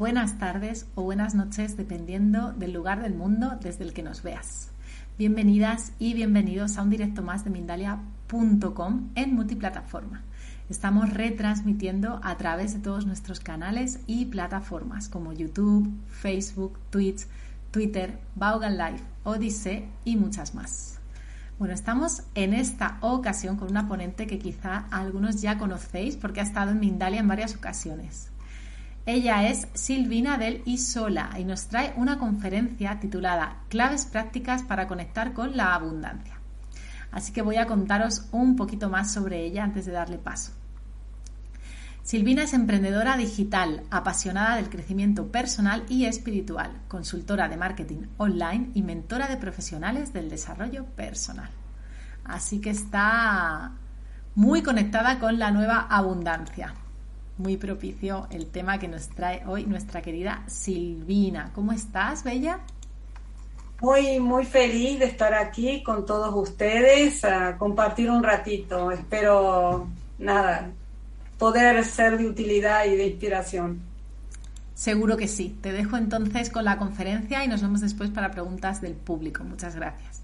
buenas tardes o buenas noches, dependiendo del lugar del mundo desde el que nos veas. Bienvenidas y bienvenidos a un directo más de Mindalia.com en multiplataforma. Estamos retransmitiendo a través de todos nuestros canales y plataformas como YouTube, Facebook, Twitch, Twitter, Vaughan Live, Odyssey y muchas más. Bueno, estamos en esta ocasión con una ponente que quizá algunos ya conocéis porque ha estado en Mindalia en varias ocasiones. Ella es Silvina del Isola y nos trae una conferencia titulada Claves prácticas para conectar con la abundancia. Así que voy a contaros un poquito más sobre ella antes de darle paso. Silvina es emprendedora digital, apasionada del crecimiento personal y espiritual, consultora de marketing online y mentora de profesionales del desarrollo personal. Así que está muy conectada con la nueva abundancia. Muy propicio el tema que nos trae hoy nuestra querida Silvina. ¿Cómo estás, Bella? Muy, muy feliz de estar aquí con todos ustedes, a compartir un ratito. Espero, nada, poder ser de utilidad y de inspiración. Seguro que sí. Te dejo entonces con la conferencia y nos vemos después para preguntas del público. Muchas gracias.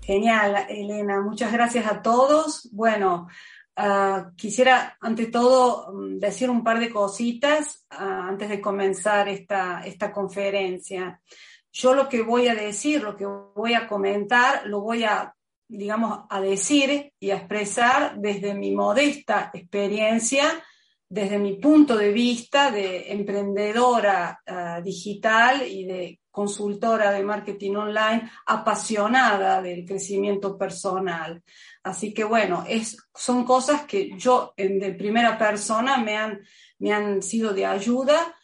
Genial, Elena. Muchas gracias a todos. Bueno, ah, quisiera ante todo mm, decir un par de cositas ah, antes de comenzar esta, esta conferencia. Yo lo que voy a decir, lo que voy a comentar, lo voy a digamos, a decir y a expresar desde mi modesta experiencia, desde mi punto de vista de emprendedora eh, digital y de consultora de marketing online apasionada del crecimiento personal. Así que bueno, es, son cosas que yo en de primera persona me han, me han sido de ayuda,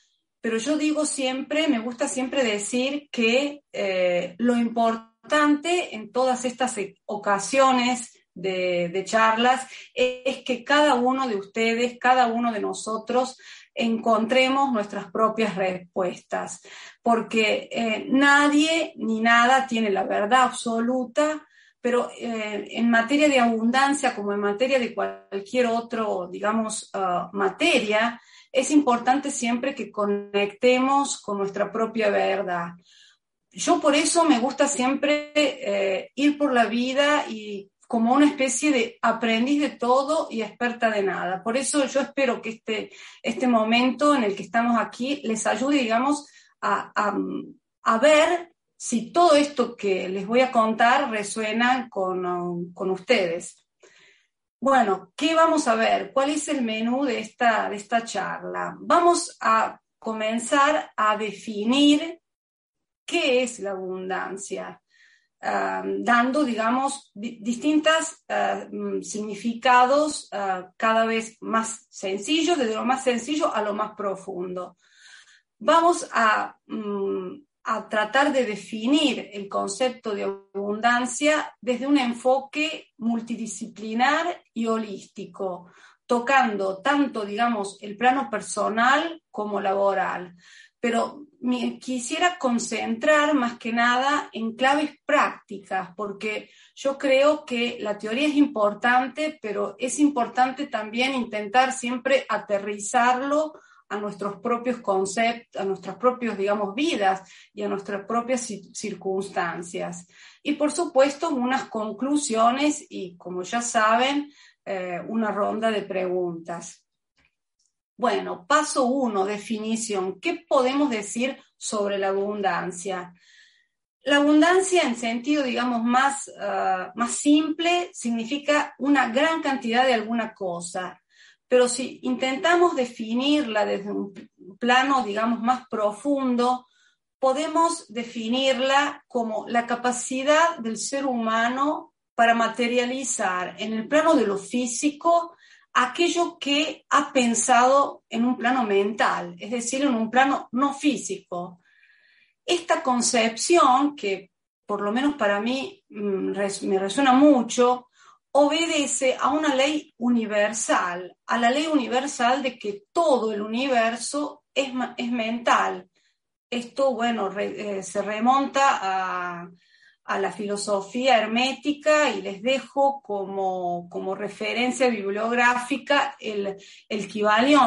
pero yo digo siempre, me gusta siempre decir que eh, lo importante en todas estas e, ocasiones de, charlas es que cada uno de ustedes, cada uno de nosotros, encontremos nuestras propias respuestas, porque eh, nadie ni nada tiene la verdad absoluta, pero eh, en materia de abundancia, como en materia de cualquier otro, digamos, ah, materia, es importante siempre que conectemos con nuestra propia verdad yo por eso me gusta siempre eh, ir por la vida y como una especie de aprendiz de todo y experta de nada. Por eso yo espero que este, este momento en el que estamos aquí les ayude, digamos, a, a, ver si todo esto que les voy a contar resuena con, con, ustedes. Bueno, ¿qué vamos a ver? ¿Cuál es el menú de esta, de esta charla? Vamos a comenzar a definir qué es la abundancia, ah, dando, digamos, distintos ah, mm, significados ah, cada vez más sencillos, desde lo más sencillo a lo más profundo. Vamos a, mm, a tratar de definir el concepto de abundancia desde un enfoque multidisciplinar y holístico, tocando tanto, digamos, el plano personal como laboral. Pero me quisiera concentrar más que nada en claves prácticas, porque yo creo que la teoría es importante, pero es importante también intentar siempre aterrizarlo a nuestros propios conceptos, a nuestras propias, digamos, vidas y a nuestras propias circunstancias. Y por supuesto, unas conclusiones y, como ya saben, eh, una ronda de preguntas. Bueno, paso uno, definición. ¿Qué podemos decir sobre la abundancia? La abundancia en sentido, digamos, más, ah, más simple significa una gran cantidad de alguna cosa. Pero si intentamos definirla desde un plano, digamos, más profundo, podemos definirla como la capacidad del ser humano para materializar en el plano de lo físico aquello que ha pensado en un plano mental, es decir, en un plano no físico. Esta concepción, que por lo menos para mí mm, me resuena mucho, obedece a una ley universal, a la ley universal de que todo el universo es, es mental. Esto, bueno, eh, se remonta a, a la filosofía hermética y les dejo como, como referencia bibliográfica el, el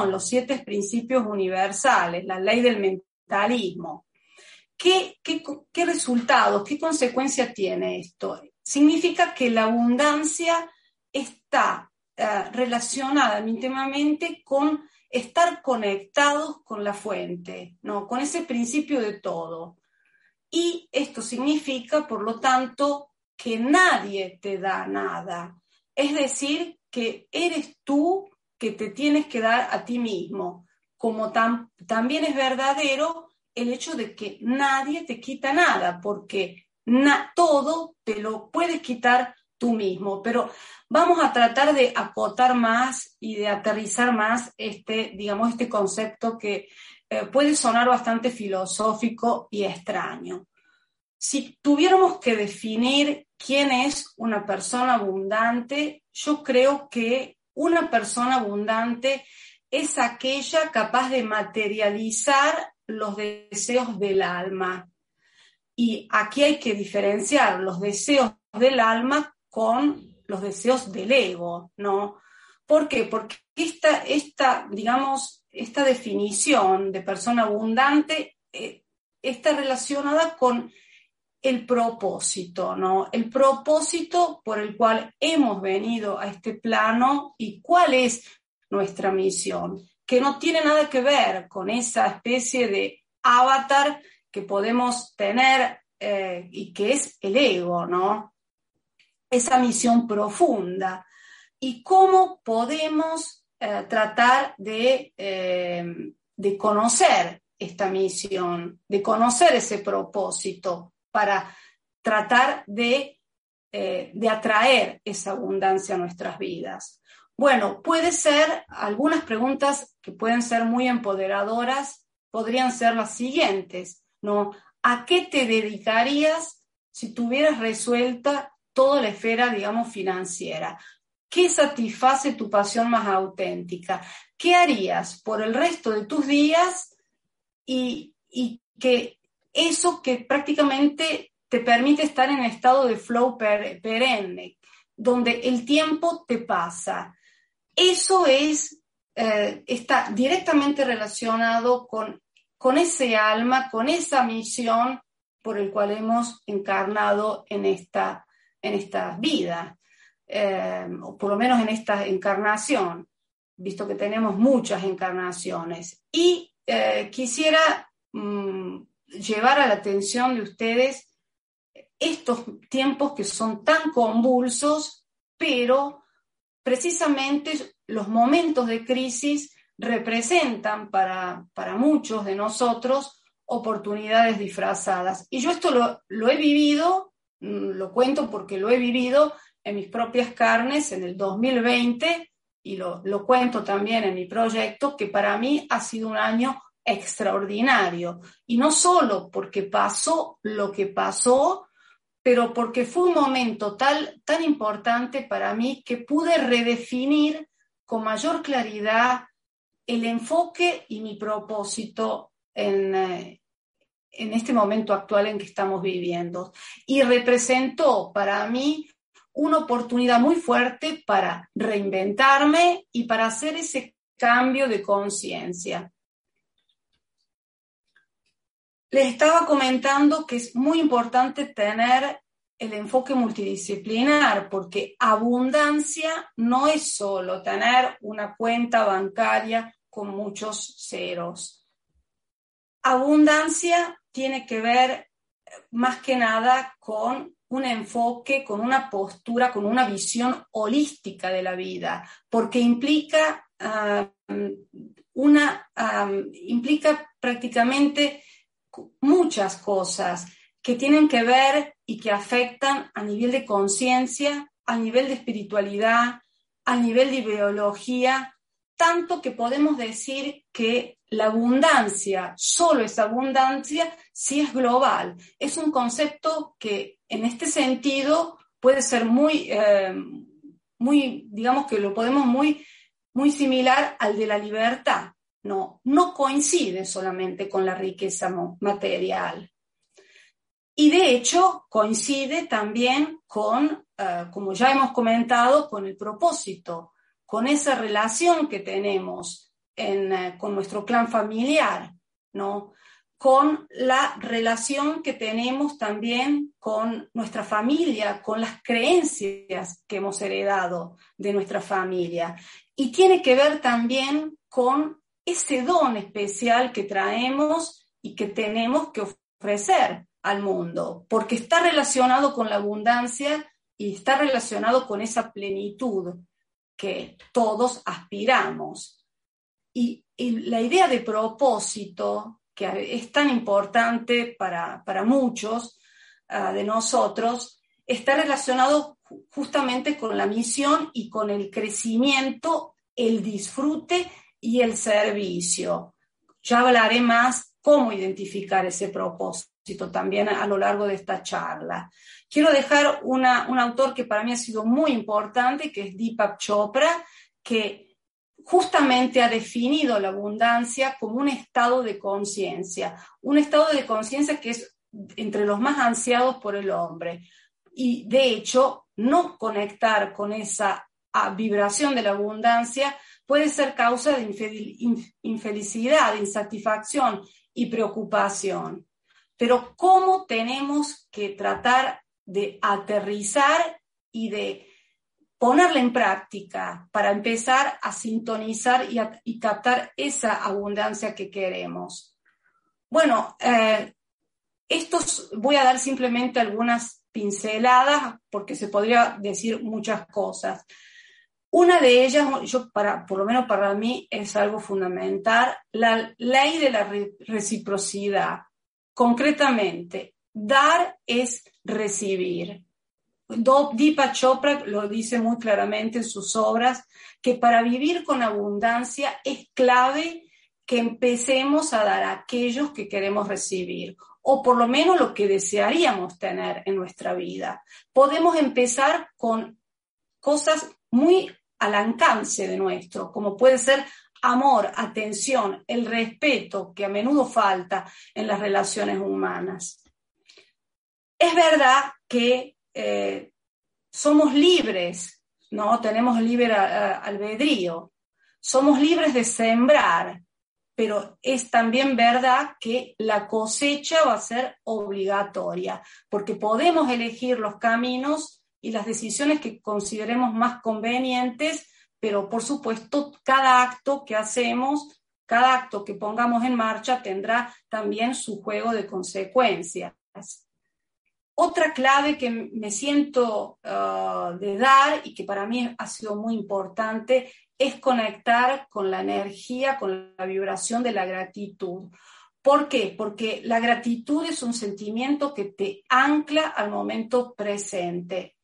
los siete principios universales, la ley del mentalismo. ¿Qué, qué, qué resultados, qué consecuencia tiene esto? Significa que la abundancia está eh, relacionada íntimamente con estar conectados con la fuente, ¿no? con ese principio de todo. Y esto significa, por lo tanto, que nadie te da nada. Es decir, que eres tú que te tienes que dar a ti mismo. Como también es verdadero el hecho de que nadie te quita nada, porque todo te lo puedes quitar tú mismo. Pero vamos a tratar de acotar más y de aterrizar más este, digamos, este concepto que eh, puede sonar bastante filosófico y extraño. Si tuviéramos que definir quién es una persona abundante, yo creo que una persona abundante es aquella capaz de materializar los deseos del alma. Y aquí hay que diferenciar los deseos del alma con los deseos del ego, ¿no? ¿Por qué? Porque esta, esta digamos, esta definición de persona abundante eh, está relacionada con el propósito, ¿no? El propósito por el cual hemos venido a este plano y cuál es nuestra misión, que no tiene nada que ver con esa especie de avatar que podemos tener eh, y que es el ego, ¿no? Esa misión profunda. Y cómo podemos eh, tratar de, eh, de conocer esta misión, de conocer ese propósito para tratar de, de atraer esa abundancia a nuestras vidas. Bueno, puede ser, algunas preguntas que pueden ser muy empoderadoras podrían ser las siguientes, ¿no? ¿A qué te dedicarías si tuvieras resuelta toda la esfera, digamos, financiera? ¿Qué satisface tu pasión más auténtica? ¿Qué harías por el resto de tus días y, que eso que prácticamente te permite estar en estado de flow perenne, donde el tiempo te pasa? Eso es, eh, está directamente relacionado con con ese alma, con esa misión por el cual hemos encarnado en esta, en vida, eh, o por lo menos en esta encarnación, visto que tenemos muchas encarnaciones. Y eh, quisiera mm, llevar a la atención de ustedes estos tiempos que son tan convulsos, pero precisamente los momentos de crisis representan para, muchos de nosotros oportunidades disfrazadas. Y yo esto lo, he vivido, mm, lo cuento porque lo he vivido en mis propias carnes en el 2020 y lo, lo cuento también en mi proyecto, que para mí ha sido un año extraordinario. Y no solo porque pasó lo que pasó, pero porque fue un momento tal, tan importante para mí que pude redefinir con mayor claridad el enfoque y mi propósito en, eh, en este momento actual en que estamos viviendo. Y representó para mí una oportunidad muy fuerte para reinventarme y para hacer ese cambio de conciencia. Les estaba comentando que es muy importante tener el enfoque multidisciplinar, porque abundancia no es solo tener una cuenta bancaria con muchos ceros. Abundancia tiene que ver eh, más que nada con un enfoque, con una postura, con una visión holística de la vida, porque implica, una, implica prácticamente muchas cosas que tienen que ver y que afectan a nivel de conciencia, a nivel de espiritualidad, a nivel de biología, tanto que podemos decir que la abundancia solo es abundancia si es global. Es un concepto que en este sentido puede ser muy, eh, muy digamos que lo podemos muy, muy similar al de la libertad. No, no coincide solamente con la riqueza material. Y de hecho coincide también con, eh, como ya hemos comentado, con el propósito, con esa relación que tenemos eh, con nuestro clan familiar, ¿no? con la relación que tenemos también con nuestra familia, con las creencias que hemos heredado de nuestra familia. Y tiene que ver también con ese don especial que traemos y que tenemos que ofrecer al mundo, porque está relacionado con la abundancia y está relacionado con esa plenitud que todos aspiramos. Y, la idea de propósito, que es tan importante para, muchos ah, de nosotros, está relacionado justamente con la misión y con el crecimiento, el disfrute y el servicio. Ya hablaré más cómo identificar ese propósito también a, lo largo de esta charla. Quiero dejar un autor que para mí ha sido muy importante, que es Deepak Chopra, que justamente ha definido la abundancia como un estado de conciencia, un estado de conciencia que es entre los más ansiados por el hombre. Y de hecho, no conectar con esa vibración de la abundancia puede ser causa de infelicidad, insatisfacción y preocupación pero cómo tenemos que tratar de aterrizar y de ponerla en práctica para empezar a sintonizar y, captar esa abundancia que queremos. Bueno, eh, estos voy a dar simplemente algunas pinceladas porque se podría decir muchas cosas. Una de ellas, yo para, por lo menos para mí, es algo fundamental, la ley de la reciprocidad. Concretamente, dar es recibir. Deepa Chopra lo dice muy claramente en sus obras, que para vivir con abundancia es clave que empecemos a dar a aquellos que queremos recibir, o por lo menos lo que desearíamos tener en nuestra vida. Podemos empezar con cosas muy al alcance de nuestro, como puede ser amor, atención, el respeto que a menudo falta en las relaciones humanas. Es verdad que eh, somos libres, ¿no? Tenemos libre albedrío, somos libres de sembrar, pero es también verdad que la cosecha va a ser obligatoria, porque podemos elegir los caminos y las decisiones que consideremos más convenientes pero por supuesto cada acto que hacemos, cada acto que pongamos en marcha tendrá también su juego de consecuencias. Otra clave que me siento uh, de dar y que para mí ha sido muy importante es conectar con la energía, con la vibración de la gratitud. ¿Por qué? Porque la gratitud es un sentimiento que te ancla al momento presente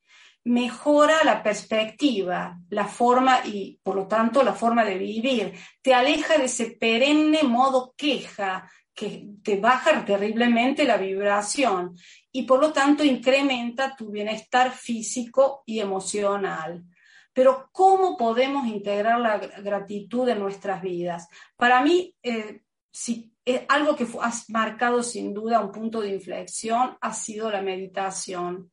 mejora la perspectiva, la forma y por lo tanto la forma de vivir, te aleja de ese perenne modo queja que te baja terriblemente la vibración y por lo tanto incrementa tu bienestar físico y emocional. Pero ¿cómo podemos integrar la gratitud en nuestras vidas? Para mí, eh, si, es algo que ha marcado sin duda un punto de inflexión ha sido la meditación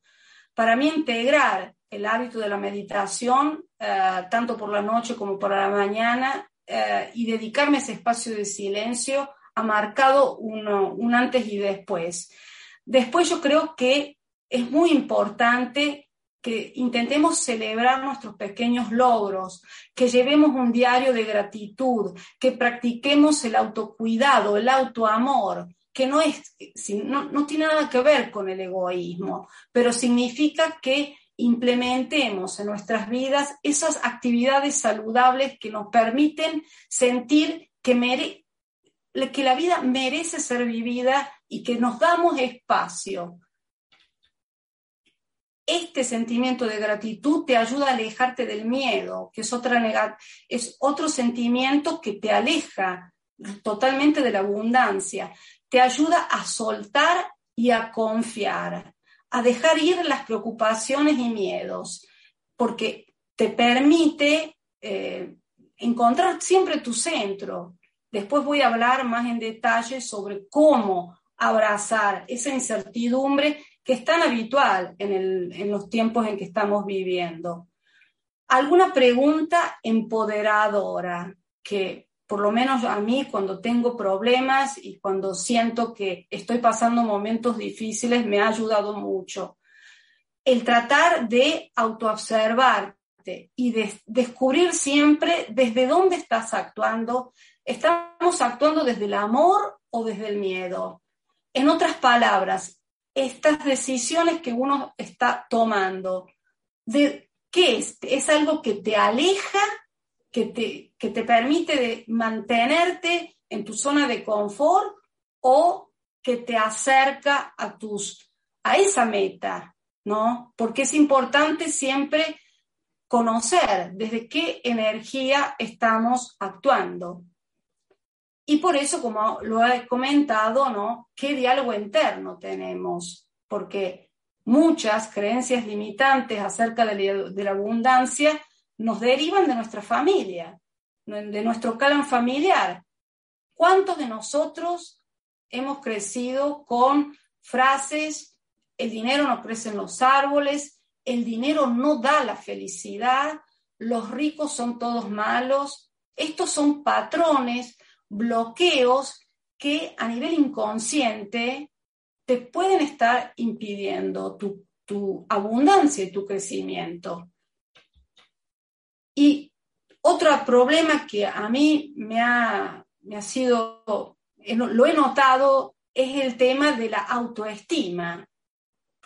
para mí integrar el hábito de la meditación, eh, tanto por la noche como por la mañana, eh, y dedicarme a ese espacio de silencio, ha marcado un antes y después. Después yo creo que es muy importante que intentemos celebrar nuestros pequeños logros, que llevemos un diario de gratitud, que practiquemos el autocuidado, el autoamor, que no, es, no, tiene nada que ver con el egoísmo, pero significa que implementemos en nuestras vidas esas actividades saludables que nos permiten sentir que, que la vida merece ser vivida y que nos damos espacio. Este sentimiento de gratitud te ayuda a alejarte del miedo, que es, otra es otro sentimiento que te aleja totalmente de la abundancia te ayuda a soltar y a confiar, a dejar ir las preocupaciones y miedos, porque te permite eh, encontrar siempre tu centro. Después voy a hablar más en detalle sobre cómo abrazar esa incertidumbre que es tan habitual en, en los tiempos en que estamos viviendo. ¿Alguna pregunta empoderadora que por lo menos a mí cuando tengo problemas y cuando siento que estoy pasando momentos difíciles me ha ayudado mucho? El tratar de autoobservarte y de descubrir siempre desde dónde estás actuando. ¿Estamos actuando desde el amor o desde el miedo? En otras palabras, estas decisiones que uno está tomando, ¿de qué es? ¿Es algo que te aleja, que te, que te permite mantenerte en tu zona de confort o que te acerca a, tus, a esa meta? ¿no? Porque es importante siempre conocer desde qué energía estamos actuando. Y por eso, como lo he comentado, ¿no? ¿Qué diálogo interno tenemos? Porque muchas creencias limitantes acerca de la, abundancia nos derivan de nuestra familia, de nuestro clan familiar. ¿Cuántos de nosotros hemos crecido con frases, el dinero no crece en los árboles, el dinero no da la felicidad, los ricos son todos malos? Estos son patrones bloqueos que a nivel inconsciente te pueden estar impidiendo tu, abundancia y tu crecimiento. Y otro problema que a mí me ha, me ha sido, lo he notado, es el tema de la autoestima,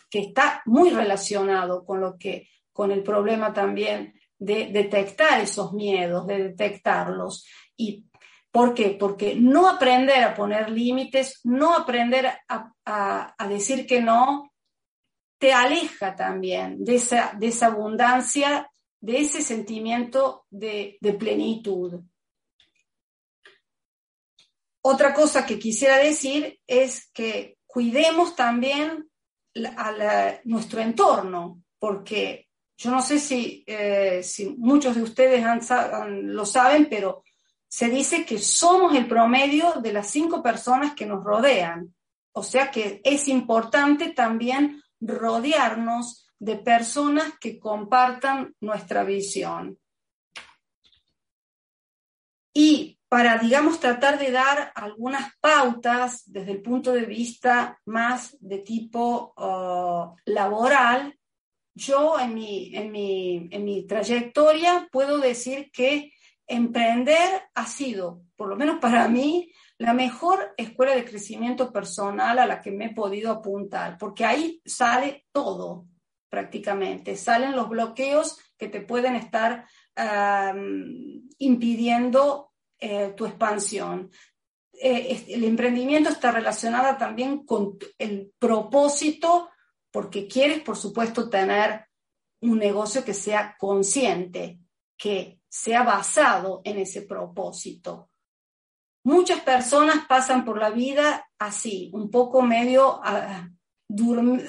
que está muy relacionado con lo que, con el problema también de detectar esos miedos, de detectarlos. Y ¿Por qué? Porque no aprender a poner límites, no aprender a, decir que no, te aleja también de esa, de esa abundancia, de ese sentimiento de, plenitud. Otra cosa que quisiera decir es que cuidemos también a nuestro entorno, porque yo no sé si, eh, muchos de ustedes lo saben, pero se dice que somos el promedio de las cinco personas que nos rodean. O sea que es importante también rodearnos de personas que compartan nuestra visión. Y para, digamos, tratar de dar algunas pautas desde el punto de vista más de tipo uh, laboral, yo en mi, en, mi, en mi trayectoria puedo decir que emprender ha sido, por lo menos para mí, la mejor escuela de crecimiento personal a la que me he podido apuntar, porque ahí sale todo prácticamente, salen los bloqueos que te pueden estar impidiendo eh, tu expansión. Eh, el emprendimiento está relacionado también con el propósito, porque quieres, por supuesto, tener un negocio que sea consciente, que sea basado en ese propósito. Muchas personas pasan por la vida así, un poco medio ah,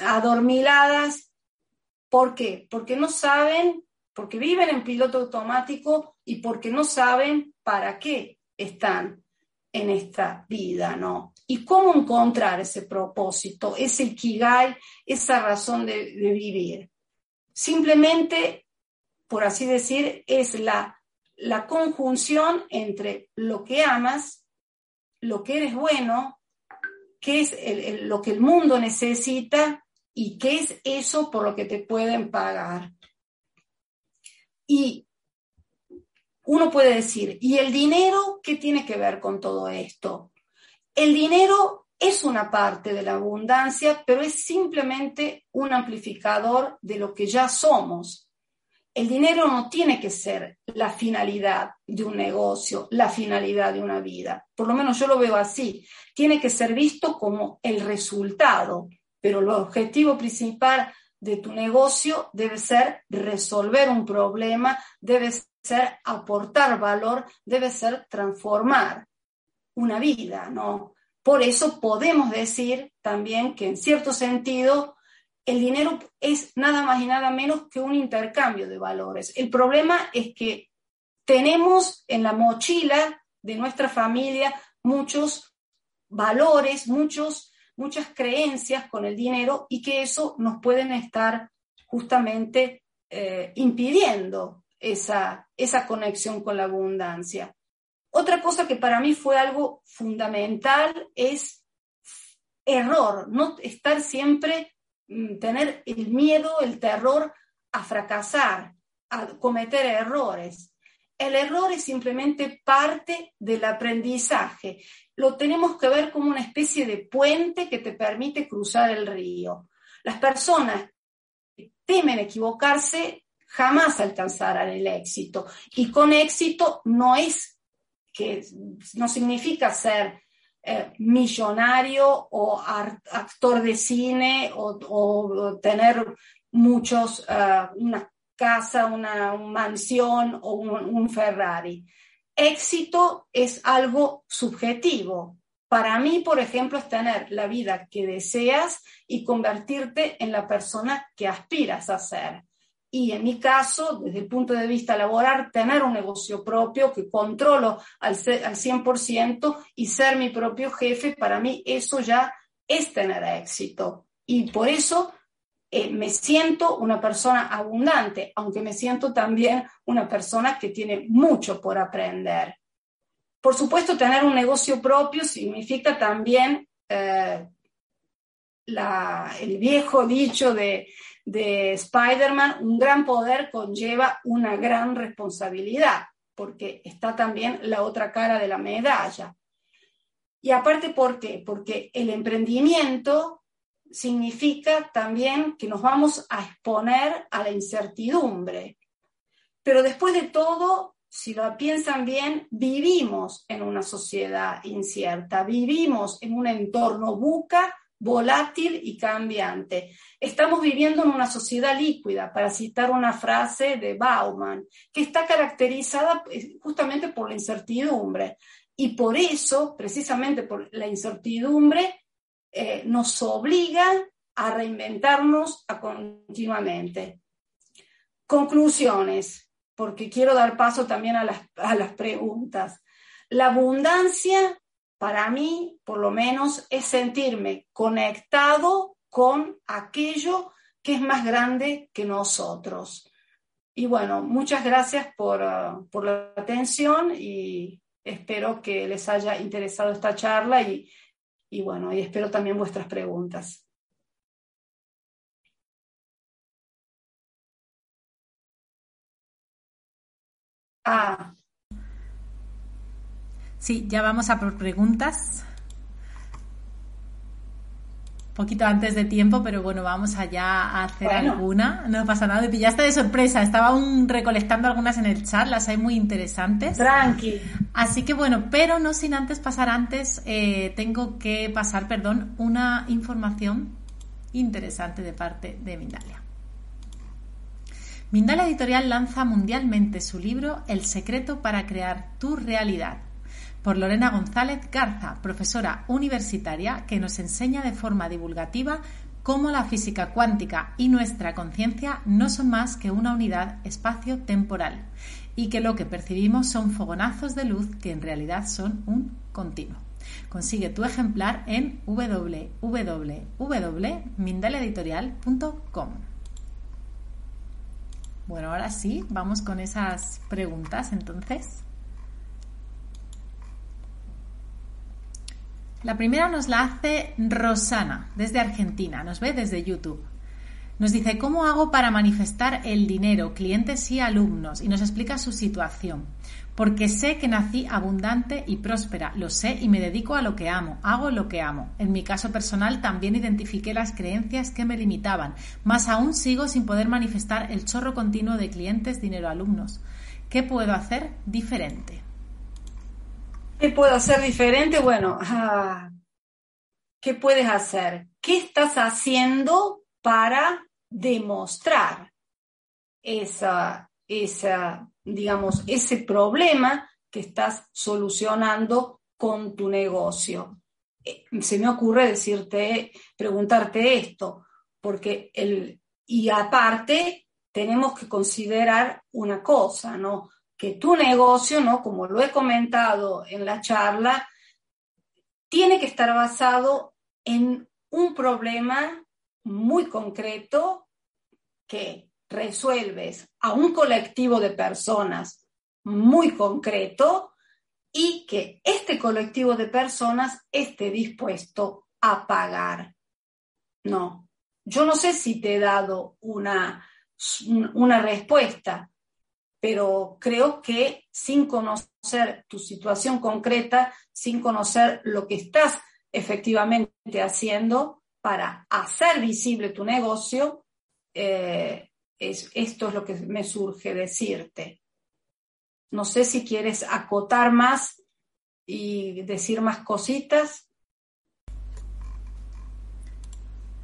adormiladas. ¿Por qué? Porque no saben, porque viven en piloto automático y porque no saben para qué están en esta vida, ¿no? Y cómo encontrar ese propósito, ese ikigai, esa razón de vivir. Simplemente por así decir, es la, la conjunción entre lo que amas, lo que eres bueno, qué es lo que el mundo necesita y qué es eso por lo que te pueden pagar. Y uno puede decir, ¿y el dinero qué tiene que ver con todo esto? El dinero es una parte de la abundancia, pero es simplemente un amplificador de lo que ya somos el dinero no tiene que ser la finalidad de un negocio, la finalidad de una vida. Por lo menos yo lo veo así. Tiene que ser visto como el resultado, pero el objetivo principal de tu negocio debe ser resolver un problema, debe ser aportar valor, debe ser transformar una vida, ¿no? Por eso podemos decir también que en cierto sentido el dinero es nada más y nada menos que un intercambio de valores. El problema es que tenemos en la mochila de nuestra familia muchos valores, muchos, muchas creencias con el dinero y que eso nos pueden estar justamente eh, impidiendo esa, esa conexión con la abundancia. Otra cosa que para mí fue algo fundamental es error, no estar siempre, mm, tener el miedo, el terror a fracasar, a cometer errores. El error es simplemente parte del aprendizaje. Lo tenemos que ver como una especie de puente que te permite cruzar el río. Las personas que temen equivocarse jamás alcanzarán el éxito. Y con éxito no es que no significa ser eh, millonario o actor de cine o, tener muchos, eh, una casa, una, mansión o un, Ferrari. Éxito es algo subjetivo. Para mí, por ejemplo, es tener la vida que deseas y convertirte en la persona que aspiras a ser y en mi caso, desde el punto de vista laboral, tener un negocio propio que controlo al, al 100% y ser mi propio jefe, para mí eso ya es tener éxito. Y por eso eh, me siento una persona abundante, aunque me siento también una persona que tiene mucho por aprender. Por supuesto, tener un negocio propio significa también eh, el viejo dicho de de Spider-Man, un gran poder conlleva una gran responsabilidad, porque está también la otra cara de la medalla. Y aparte, ¿por qué? Porque el emprendimiento significa también que nos vamos a exponer a la incertidumbre. Pero después de todo, si lo piensan bien, vivimos en una sociedad incierta, vivimos en un entorno buca volátil y cambiante. Estamos viviendo en una sociedad líquida, para citar una frase de Bauman, que está caracterizada eh, justamente por la incertidumbre. Y por eso, precisamente por la incertidumbre, eh, nos obliga a reinventarnos continuamente. Conclusiones, porque quiero dar paso también a las, a las preguntas. La abundancia para mí, por lo menos, es sentirme conectado con aquello que es más grande que nosotros. Y bueno, muchas gracias por, uh, la atención y espero que les haya interesado esta charla y, y bueno, y espero también vuestras preguntas. Ah, Sí, ya vamos a por preguntas. Poquito antes de tiempo, pero bueno, vamos allá a hacer alguna. No pasa nada, me pillaste de sorpresa. Estaba aún recolectando algunas en el chat, las hay muy interesantes. Tranqui. Así que bueno, pero no sin antes pasar antes, eh, tengo que pasar, perdón, una información interesante de parte de Mindalia. Mindalia Editorial lanza mundialmente su libro El secreto para crear tu realidad por Lorena González Garza, profesora universitaria que nos enseña de forma divulgativa cómo la física cuántica y nuestra conciencia no son más que una unidad espacio-temporal y que lo que percibimos son fogonazos de luz que en realidad son un continuo. Consigue tu ejemplar en www.mindaleditorial.com. Bueno, ahora sí, vamos con esas preguntas entonces. La primera nos la hace Rosana, desde Argentina, nos ve desde YouTube. Nos dice, ¿cómo hago para manifestar el dinero, clientes y alumnos? Y nos explica su situación. Porque sé que nací abundante y próspera, lo sé y me dedico a lo que amo, hago lo que amo. En mi caso personal también identifiqué las creencias que me limitaban, más aún sigo sin poder manifestar el chorro continuo de clientes, dinero, alumnos. ¿Qué puedo hacer diferente? ¿Qué puedo hacer diferente? Bueno, ah, ¿qué puedes hacer? ¿Qué estás haciendo para demostrar esa, esa, digamos, ese problema que estás solucionando con tu negocio? Eh, se me ocurre decirte, preguntarte esto, porque el, y aparte tenemos que considerar una cosa, ¿no? Que tu negocio, ¿no? Como lo he comentado en la charla, tiene que estar basado en un problema muy concreto que resuelves a un colectivo de personas muy concreto y que este colectivo de personas esté dispuesto a pagar. No, yo no sé si te he dado una, una respuesta, pero creo que sin conocer tu situación concreta, sin conocer lo que estás efectivamente haciendo para hacer visible tu negocio, eh, es, esto es lo que me surge decirte. No sé si quieres acotar más y decir más cositas.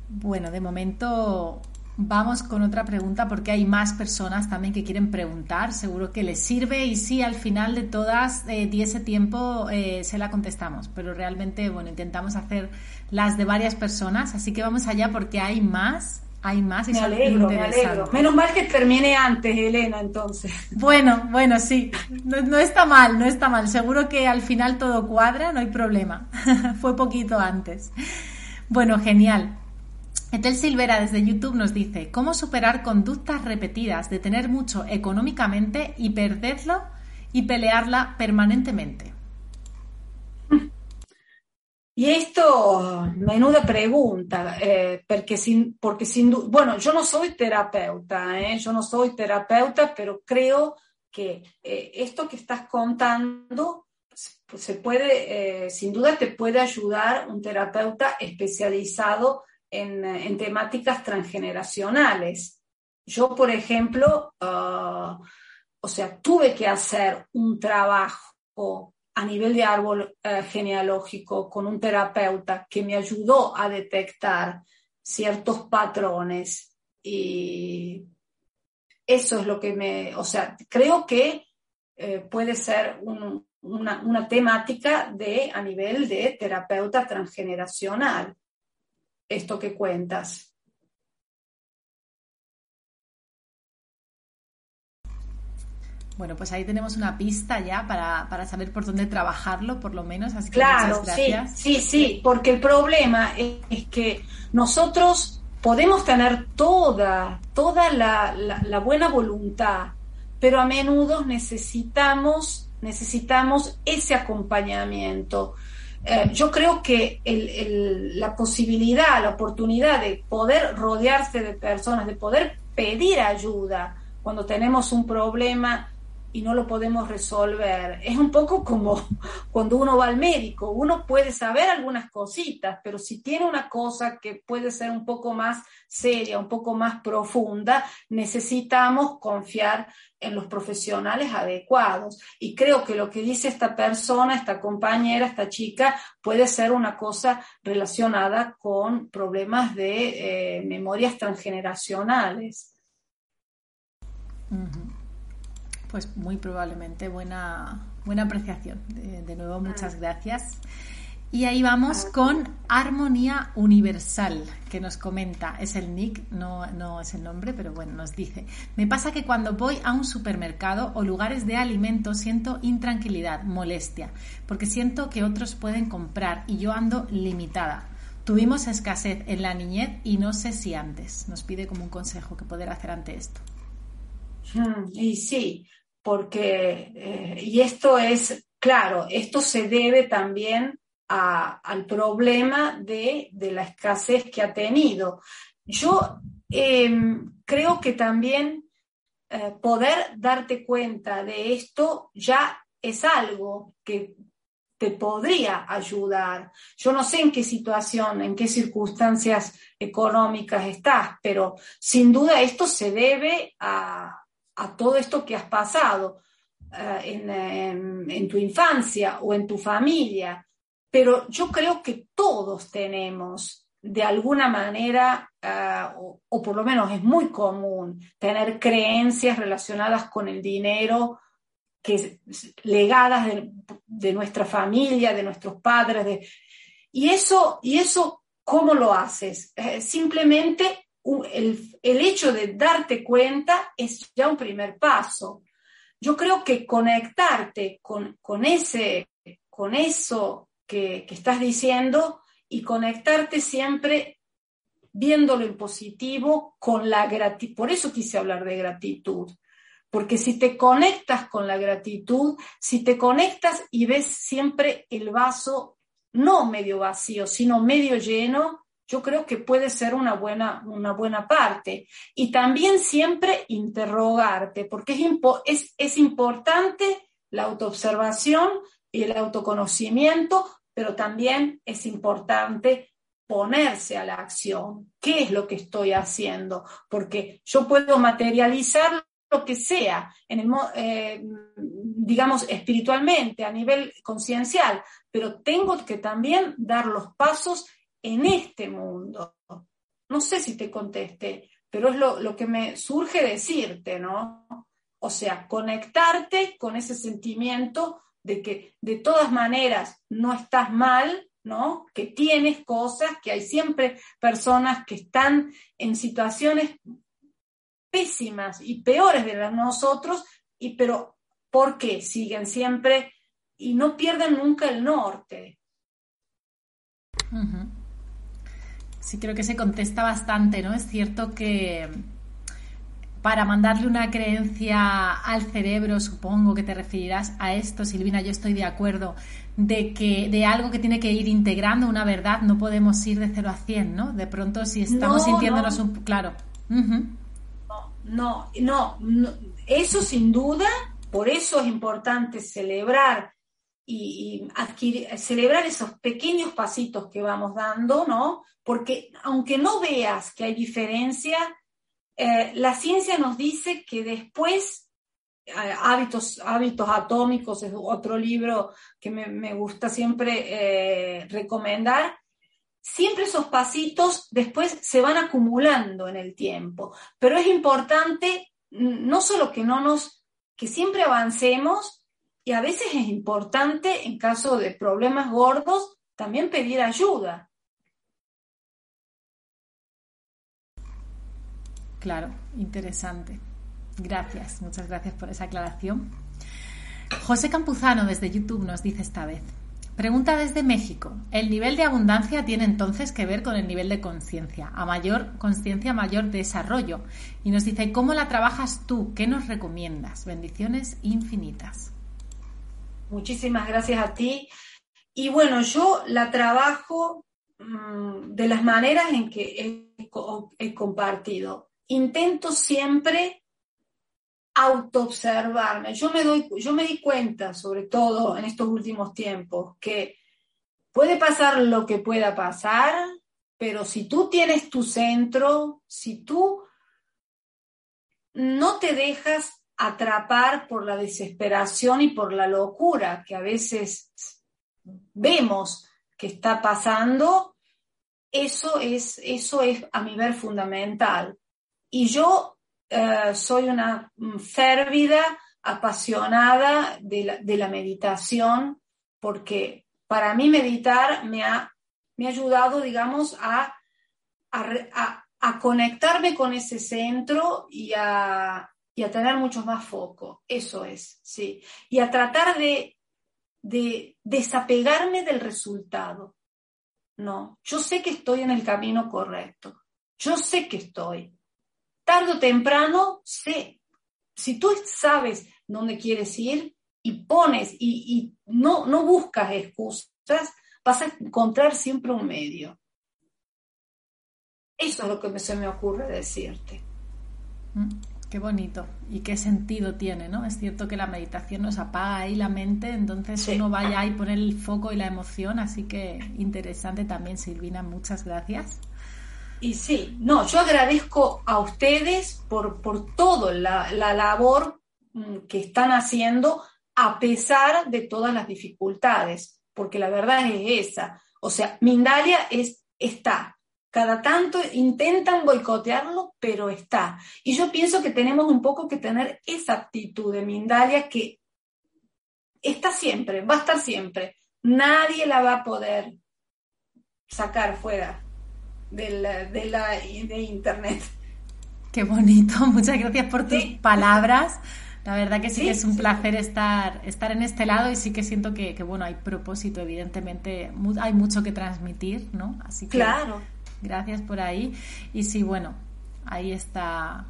Bueno, de momento vamos con otra pregunta porque hay más personas también que quieren preguntar. Seguro que les sirve y sí, al final de todas eh, ese tiempo eh, se la contestamos. Pero realmente, bueno, intentamos hacer las de varias personas. Así que vamos allá porque hay más. Hay más y me alegro, me alegro. Menos mal que termine antes, Elena, entonces. Bueno, bueno, sí. No, no, está mal, no está mal. Seguro que al final todo cuadra, no hay problema. Fue poquito antes. Bueno, genial. Etel Silvera desde YouTube nos dice, ¿cómo superar conductas repetidas de tener mucho económicamente y perderlo y pelearla permanentemente? Y esto, menuda pregunta, eh, porque sin, porque sin bueno, yo no soy terapeuta, eh, yo no soy terapeuta, pero creo que eh, esto que estás contando se puede, sin duda te puede ayudar un terapeuta especializado en, temáticas transgeneracionales. Yo, por ejemplo, ah, o sea, tuve que hacer un trabajo a nivel de árbol eh, genealógico con un terapeuta que me ayudó a detectar ciertos patrones y eso es lo que me, o sea, creo que eh, puede ser una, una, temática de a nivel de terapeuta transgeneracional, esto que cuentas. Bueno, pues ahí tenemos una pista ya para, saber por dónde trabajarlo, por lo menos. Así que claro, sí, sí, sí, porque el problema es, que nosotros podemos tener toda, toda la, la, buena voluntad, pero a menudo necesitamos, necesitamos ese acompañamiento. Eh, yo creo que la posibilidad, la oportunidad de poder rodearse de personas, de poder pedir ayuda cuando tenemos un problema, y no lo podemos resolver. Es un poco como cuando uno va al médico, uno puede saber algunas cositas, pero si tiene una cosa que puede ser un poco más seria, un poco más profunda, necesitamos confiar en los profesionales adecuados. Y creo que lo que dice esta persona, esta compañera, esta chica, puede ser una cosa relacionada con problemas de eh, memorias transgeneracionales. Pues muy probablemente buena, buena apreciación. De, nuevo, muchas gracias. Y ahí vamos con Armonía Universal, que nos comenta, es el nick, no, no, es el nombre, pero bueno, nos dice, me pasa que cuando voy a un supermercado o lugares de alimentos siento intranquilidad, molestia, porque siento que otros pueden comprar y yo ando limitada. Tuvimos escasez en la niñez y no sé si antes. Nos pide como un consejo que poder hacer ante esto. Hmm, y sí, porque, eh, y esto es, claro, esto se debe también al problema de, la escasez que ha tenido. Yo em, creo que también eh, poder darte cuenta de esto ya es algo que te podría ayudar. Yo no sé en qué situación, en qué circunstancias económicas estás, pero sin duda esto se debe a, a todo esto que has pasado eh, en, tu infancia o en tu familia. Pero yo creo que todos tenemos de alguna manera, eh, o, por lo menos es muy común, tener creencias relacionadas con el dinero que legadas de, nuestra familia, de nuestros padres. y, eso, y eso, ¿cómo lo haces? Eh, simplemente el, hecho de darte cuenta es ya un primer paso. Yo creo que conectarte con, ese, con eso que, estás diciendo y conectarte siempre viéndolo en positivo con la gratitud. Por eso quise hablar de gratitud, porque si te conectas con la gratitud, si te conectas y ves siempre el vaso no medio vacío, sino medio lleno, yo creo que puede ser una buena, una buena parte. Y también siempre interrogarte, porque es, es, es importante la autoobservación y el autoconocimiento, pero también es importante ponerse a la acción. ¿Qué es lo que estoy haciendo? Porque yo puedo materializar lo que sea, en el, eh, digamos, espiritualmente, a nivel conciencial, pero tengo que también dar los pasos en este mundo. No sé si te conteste, pero es lo, que me surge decirte, ¿no? O sea, conectarte con ese sentimiento de que de todas maneras no estás mal, ¿no? Que tienes cosas, que hay siempre personas que están en situaciones pésimas y peores de las nosotros, y pero ¿por qué siguen siempre y no pierden nunca el norte? Sí, creo que se contesta bastante, ¿no? Es cierto que para mandarle una creencia al cerebro, supongo que te referirás a esto, Silvina, yo estoy de acuerdo, de que de algo que tiene que ir integrando una verdad, no podemos ir de 0 a 100, ¿no? De pronto si estamos sintiéndonos un... Claro. no, no, no, eso sin duda, por eso es importante celebrar y, adquirir, celebrar esos pequeños pasitos que vamos dando, ¿no? Porque aunque no veas que hay diferencia, eh, la ciencia nos dice que después, eh, hábitos, hábitos atómicos es otro libro que me, gusta siempre eh, recomendar, siempre esos pasitos después se van acumulando en el tiempo, pero es importante no solo que no nos, que siempre avancemos y a veces es importante en caso de problemas gordos también pedir ayuda. Claro, interesante. Gracias, muchas gracias por esa aclaración. José Campuzano desde YouTube nos dice esta vez. Pregunta desde México. ¿El nivel de abundancia tiene entonces que ver con el nivel de conciencia? A mayor conciencia, mayor desarrollo. Y nos dice, ¿cómo la trabajas tú? ¿Qué nos recomiendas? Bendiciones infinitas. Muchísimas gracias a ti. Y bueno, yo la trabajo mm, de las maneras en que he compartido intento siempre autoobservarme. Yo me doy, yo me di cuenta, sobre todo en estos últimos tiempos, que puede pasar lo que pueda pasar, pero si tú tienes tu centro, si tú no te dejas atrapar por la desesperación y por la locura que a veces vemos que está pasando, eso es, eso es a mi ver fundamental. Y yo eh, soy una férvida, apasionada de la, meditación, porque para mí meditar me ha, me ha ayudado, digamos, a, a, conectarme con ese centro y a, y a tener mucho más foco. Eso es, sí. Y a tratar de, de desapegarme del resultado. No, yo sé que estoy en el camino correcto. Yo sé que estoy tarde o temprano, sé. Si tú sabes dónde quieres ir y pones y, no, no buscas excusas, vas a encontrar siempre un medio. Eso es lo que se me ocurre decirte. Mm, qué bonito y qué sentido tiene, ¿no? Es cierto que la meditación nos apaga ahí la mente, entonces uno vaya ahí poner el foco y la emoción, así que interesante también, Silvina, muchas gracias. Y sí, no, yo agradezco a ustedes por, por toda la, labor mm, que están haciendo a pesar de todas las dificultades, porque la verdad es esa. O sea, Mindalia es, está. Cada tanto intentan boicotearlo, pero está. Y yo pienso que tenemos un poco que tener esa actitud de Mindalia que está siempre, va a estar siempre. Nadie la va a poder sacar fuera de, la, de, la, de Internet. Qué bonito, muchas gracias por tus palabras. La verdad que sí, que es un placer estar, estar en este lado y sí que siento que, bueno, hay propósito, evidentemente, hay mucho que transmitir, ¿no? Así que claro. Gracias por ahí. Y sí, bueno, ahí está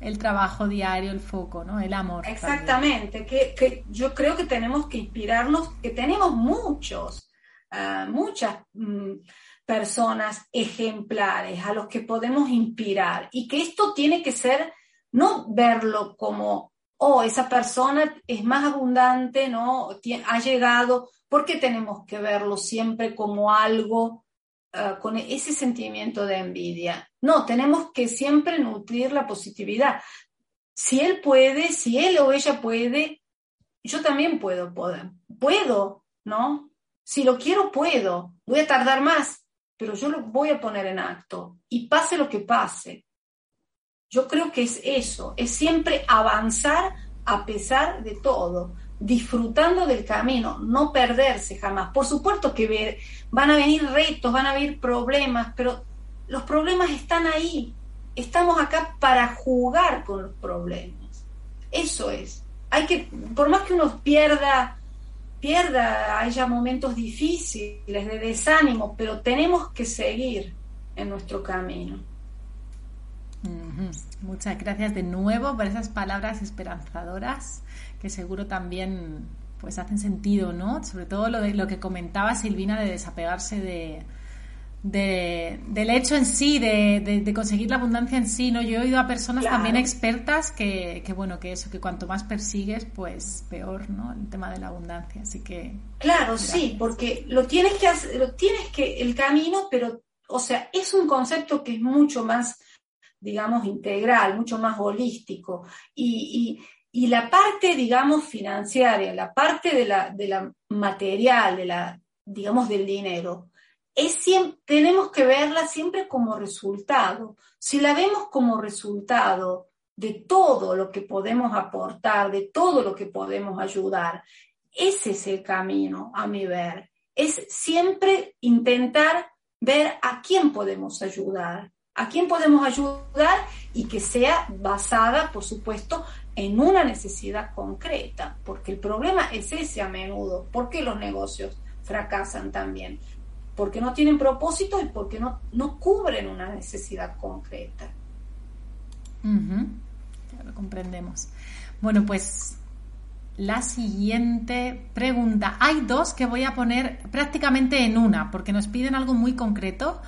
el trabajo diario, el foco, ¿no? El amor. Exactamente, que, que, yo creo que tenemos que inspirarnos, que tenemos muchos, ah, muchas mm, personas ejemplares a los que podemos inspirar y que esto tiene que ser, no verlo como oh, esa persona es más abundante, ¿no? Ha llegado, ¿por qué tenemos que verlo siempre como algo ah, con ese sentimiento de envidia? No, tenemos que siempre nutrir la positividad. Si él puede, si él o ella puede, yo también puedo, puedo, puedo, ¿no? Si lo quiero, puedo. Voy a tardar más, pero yo lo voy a poner en acto. Y pase lo que pase, yo creo que es eso, es siempre avanzar a pesar de todo, disfrutando del camino, no perderse jamás. Por supuesto que van a venir retos, van a venir problemas, pero los problemas están ahí. Estamos acá para jugar con los problemas. Eso es. Hay que, por más que uno pierda, pierda, haya momentos difíciles de desánimo, pero tenemos que seguir en nuestro camino. Muchas gracias de nuevo por esas palabras esperanzadoras que seguro también pues hacen sentido, ¿no? Sobre todo lo, de, lo que comentaba Silvina de desapegarse de, del hecho en sí, de, conseguir la abundancia en sí, ¿no? Yo he oído a personas también expertas que, que, bueno, que eso, que cuanto más persigues, pues peor, ¿no? El tema de la abundancia, así que... Claro, sí, porque lo tienes que hacer, lo tienes que, el camino, pero, o sea, es un concepto que es mucho más digamos, integral, mucho más holístico. Y, la parte, digamos, financiera, la parte de la, de la material, de la, digamos, del dinero, es siempre, tenemos que verla siempre como resultado. Si la vemos como resultado de todo lo que podemos aportar, de todo lo que podemos ayudar, ese es el camino, a mi ver. Es siempre intentar ver a quién podemos ayudar, a quién podemos ayudar y que sea basada, por supuesto, en una necesidad concreta, porque el problema es ese a menudo. ¿Por qué los negocios fracasan también? Porque no tienen propósito y porque no, no cubren una necesidad concreta. lo comprendemos. Bueno, pues la siguiente pregunta. Hay dos que voy a poner prácticamente en una, porque nos piden algo muy concreto.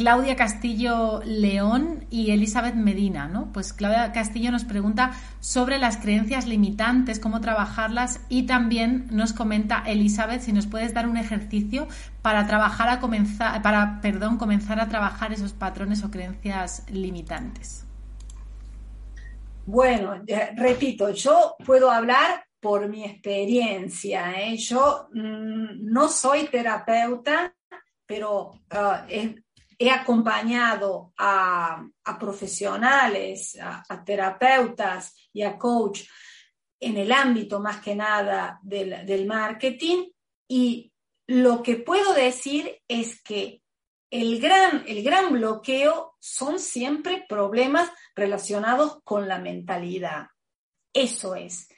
Claudia Castillo León y Elizabeth Medina, ¿no? Pues Claudia Castillo nos pregunta sobre las creencias limitantes, cómo trabajarlas y también nos comenta Elizabeth si nos puedes dar un ejercicio para trabajar a comenzar, para, perdón, comenzar a trabajar esos patrones o creencias limitantes. Bueno, repito, yo puedo hablar por mi experiencia. ¿eh? Yo mm, no soy terapeuta, pero uh, he acompañado a, profesionales, a, terapeutas y a coach en el ámbito más que nada del, marketing y lo que puedo decir es que el gran, el gran bloqueo son siempre problemas relacionados con la mentalidad. Eso es.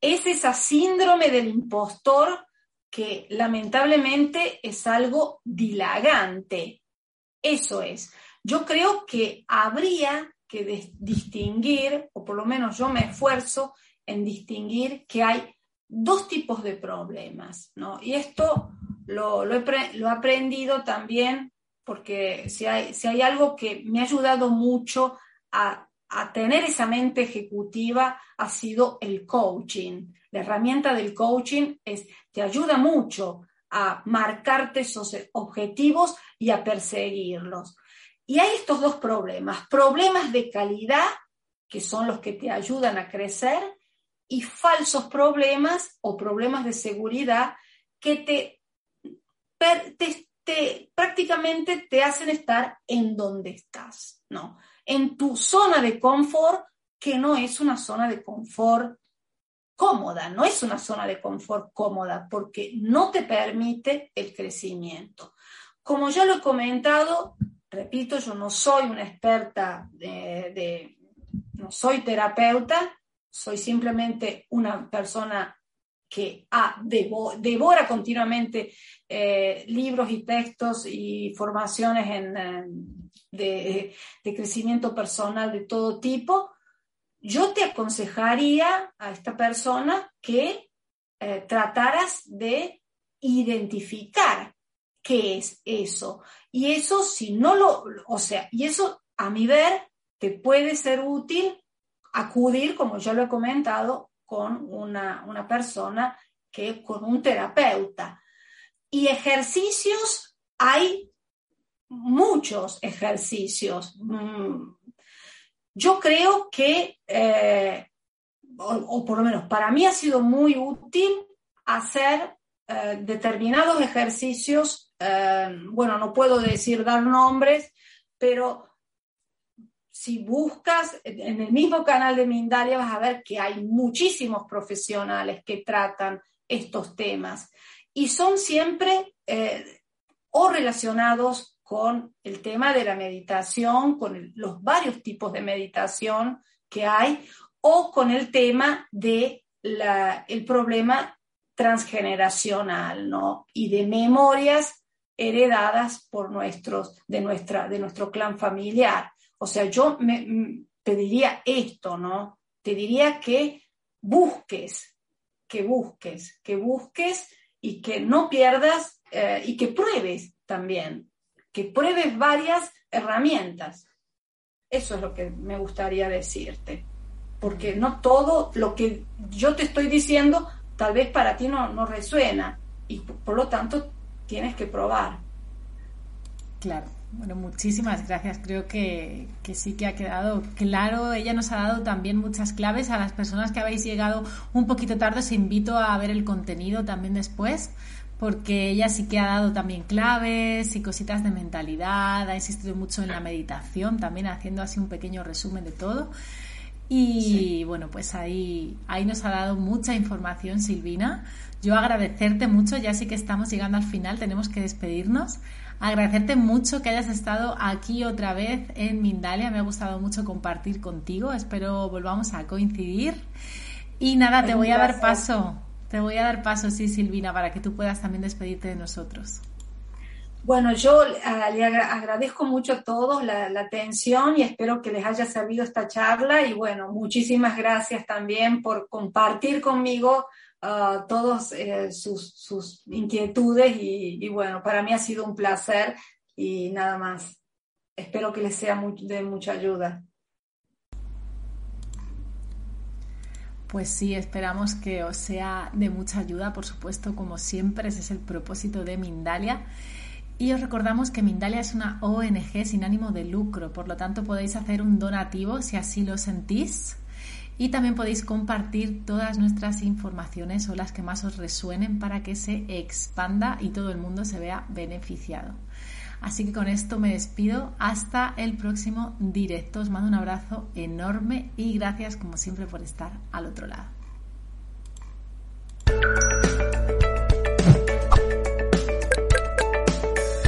Es esa síndrome del impostor que lamentablemente es algo dilagante, eso es. Yo creo que habría que distinguir, o por lo menos yo me esfuerzo en distinguir que hay dos tipos de problemas, ¿no? Y esto lo, he, aprendido también porque si hay, algo que me ha ayudado mucho a, a tener esa mente ejecutiva ha sido el coaching. La herramienta del coaching es, te ayuda mucho a marcarte esos objetivos y a perseguirlos. Y hay estos dos problemas, problemas de calidad, que son los que te ayudan a crecer, y falsos problemas o problemas de seguridad que te, prácticamente te hacen estar en donde estás, ¿no? En tu zona de confort, que no es una zona de confort cómoda, no es una zona de confort cómoda porque no te permite el crecimiento. Como ya lo he comentado, repito, yo no soy una experta de, no soy terapeuta, soy simplemente una persona que ah, devora continuamente eh, libros y textos y formaciones en, de, crecimiento personal de todo tipo, yo te aconsejaría a esta persona que eh, trataras de identificar qué es eso. Y eso, si no lo, o sea, y eso a mi ver, te puede ser útil acudir, como ya lo he comentado, con una, una persona que con un terapeuta. Y ejercicios, hay muchos ejercicios. Mm, yo creo que, eh, o, por lo menos para mí ha sido muy útil hacer eh, determinados ejercicios, eh, bueno, no puedo decir dar nombres, pero si buscas en el mismo canal de Mindalia vas a ver que hay muchísimos profesionales que tratan estos temas. Y son siempre o relacionados con el tema de la meditación, con los varios tipos de meditación que hay, o con el tema de el problema transgeneracional, ¿no? Y de memorias heredadas por nuestros, de, nuestra, de nuestro clan familiar. O sea, yo me, te diría esto, ¿no? Te diría que busques, que busques, que busques y que no pierdas eh, y que pruebes también, que pruebes varias herramientas. Eso es lo que me gustaría decirte, porque no todo lo que yo te estoy diciendo tal vez para ti no, no resuena y por lo tanto tienes que probar. Claro. Bueno, muchísimas gracias. Creo que, sí que ha quedado claro. Ella nos ha dado también muchas claves. A las personas que habéis llegado un poquito tarde, os invito a ver el contenido también después, porque ella sí que ha dado también claves y cositas de mentalidad. Ha insistido mucho en la meditación, también haciendo así un pequeño resumen de todo. Y bueno, pues ahí, ahí nos ha dado mucha información, Silvina. Yo agradecerte mucho, ya sí que estamos llegando al final, tenemos que despedirnos agradecerte mucho que hayas estado aquí otra vez en Mindalia. Me ha gustado mucho compartir contigo. Espero volvamos a coincidir. Y nada, te voy a dar paso. Te voy a dar paso, sí, Silvina, para que tú puedas también despedirte de nosotros. Bueno, yo ah, le agradezco mucho a todos la, atención y espero que les haya servido esta charla y bueno, muchísimas gracias también por compartir conmigo uh, todos eh, sus, sus, inquietudes y, bueno, para mí ha sido un placer y nada más. Espero que les sea de mucha ayuda. Pues sí, esperamos que os sea de mucha ayuda, por supuesto, como siempre, ese es el propósito de Mindalia. Y os recordamos que Mindalia es una ONG sin ánimo de lucro, por lo tanto podéis hacer un donativo si así lo sentís y también podéis compartir todas nuestras informaciones o las que más os resuenen para que se expanda y todo el mundo se vea beneficiado. Así que con esto me despido. Hasta el próximo directo. Os mando un abrazo enorme y gracias como siempre por estar al otro lado.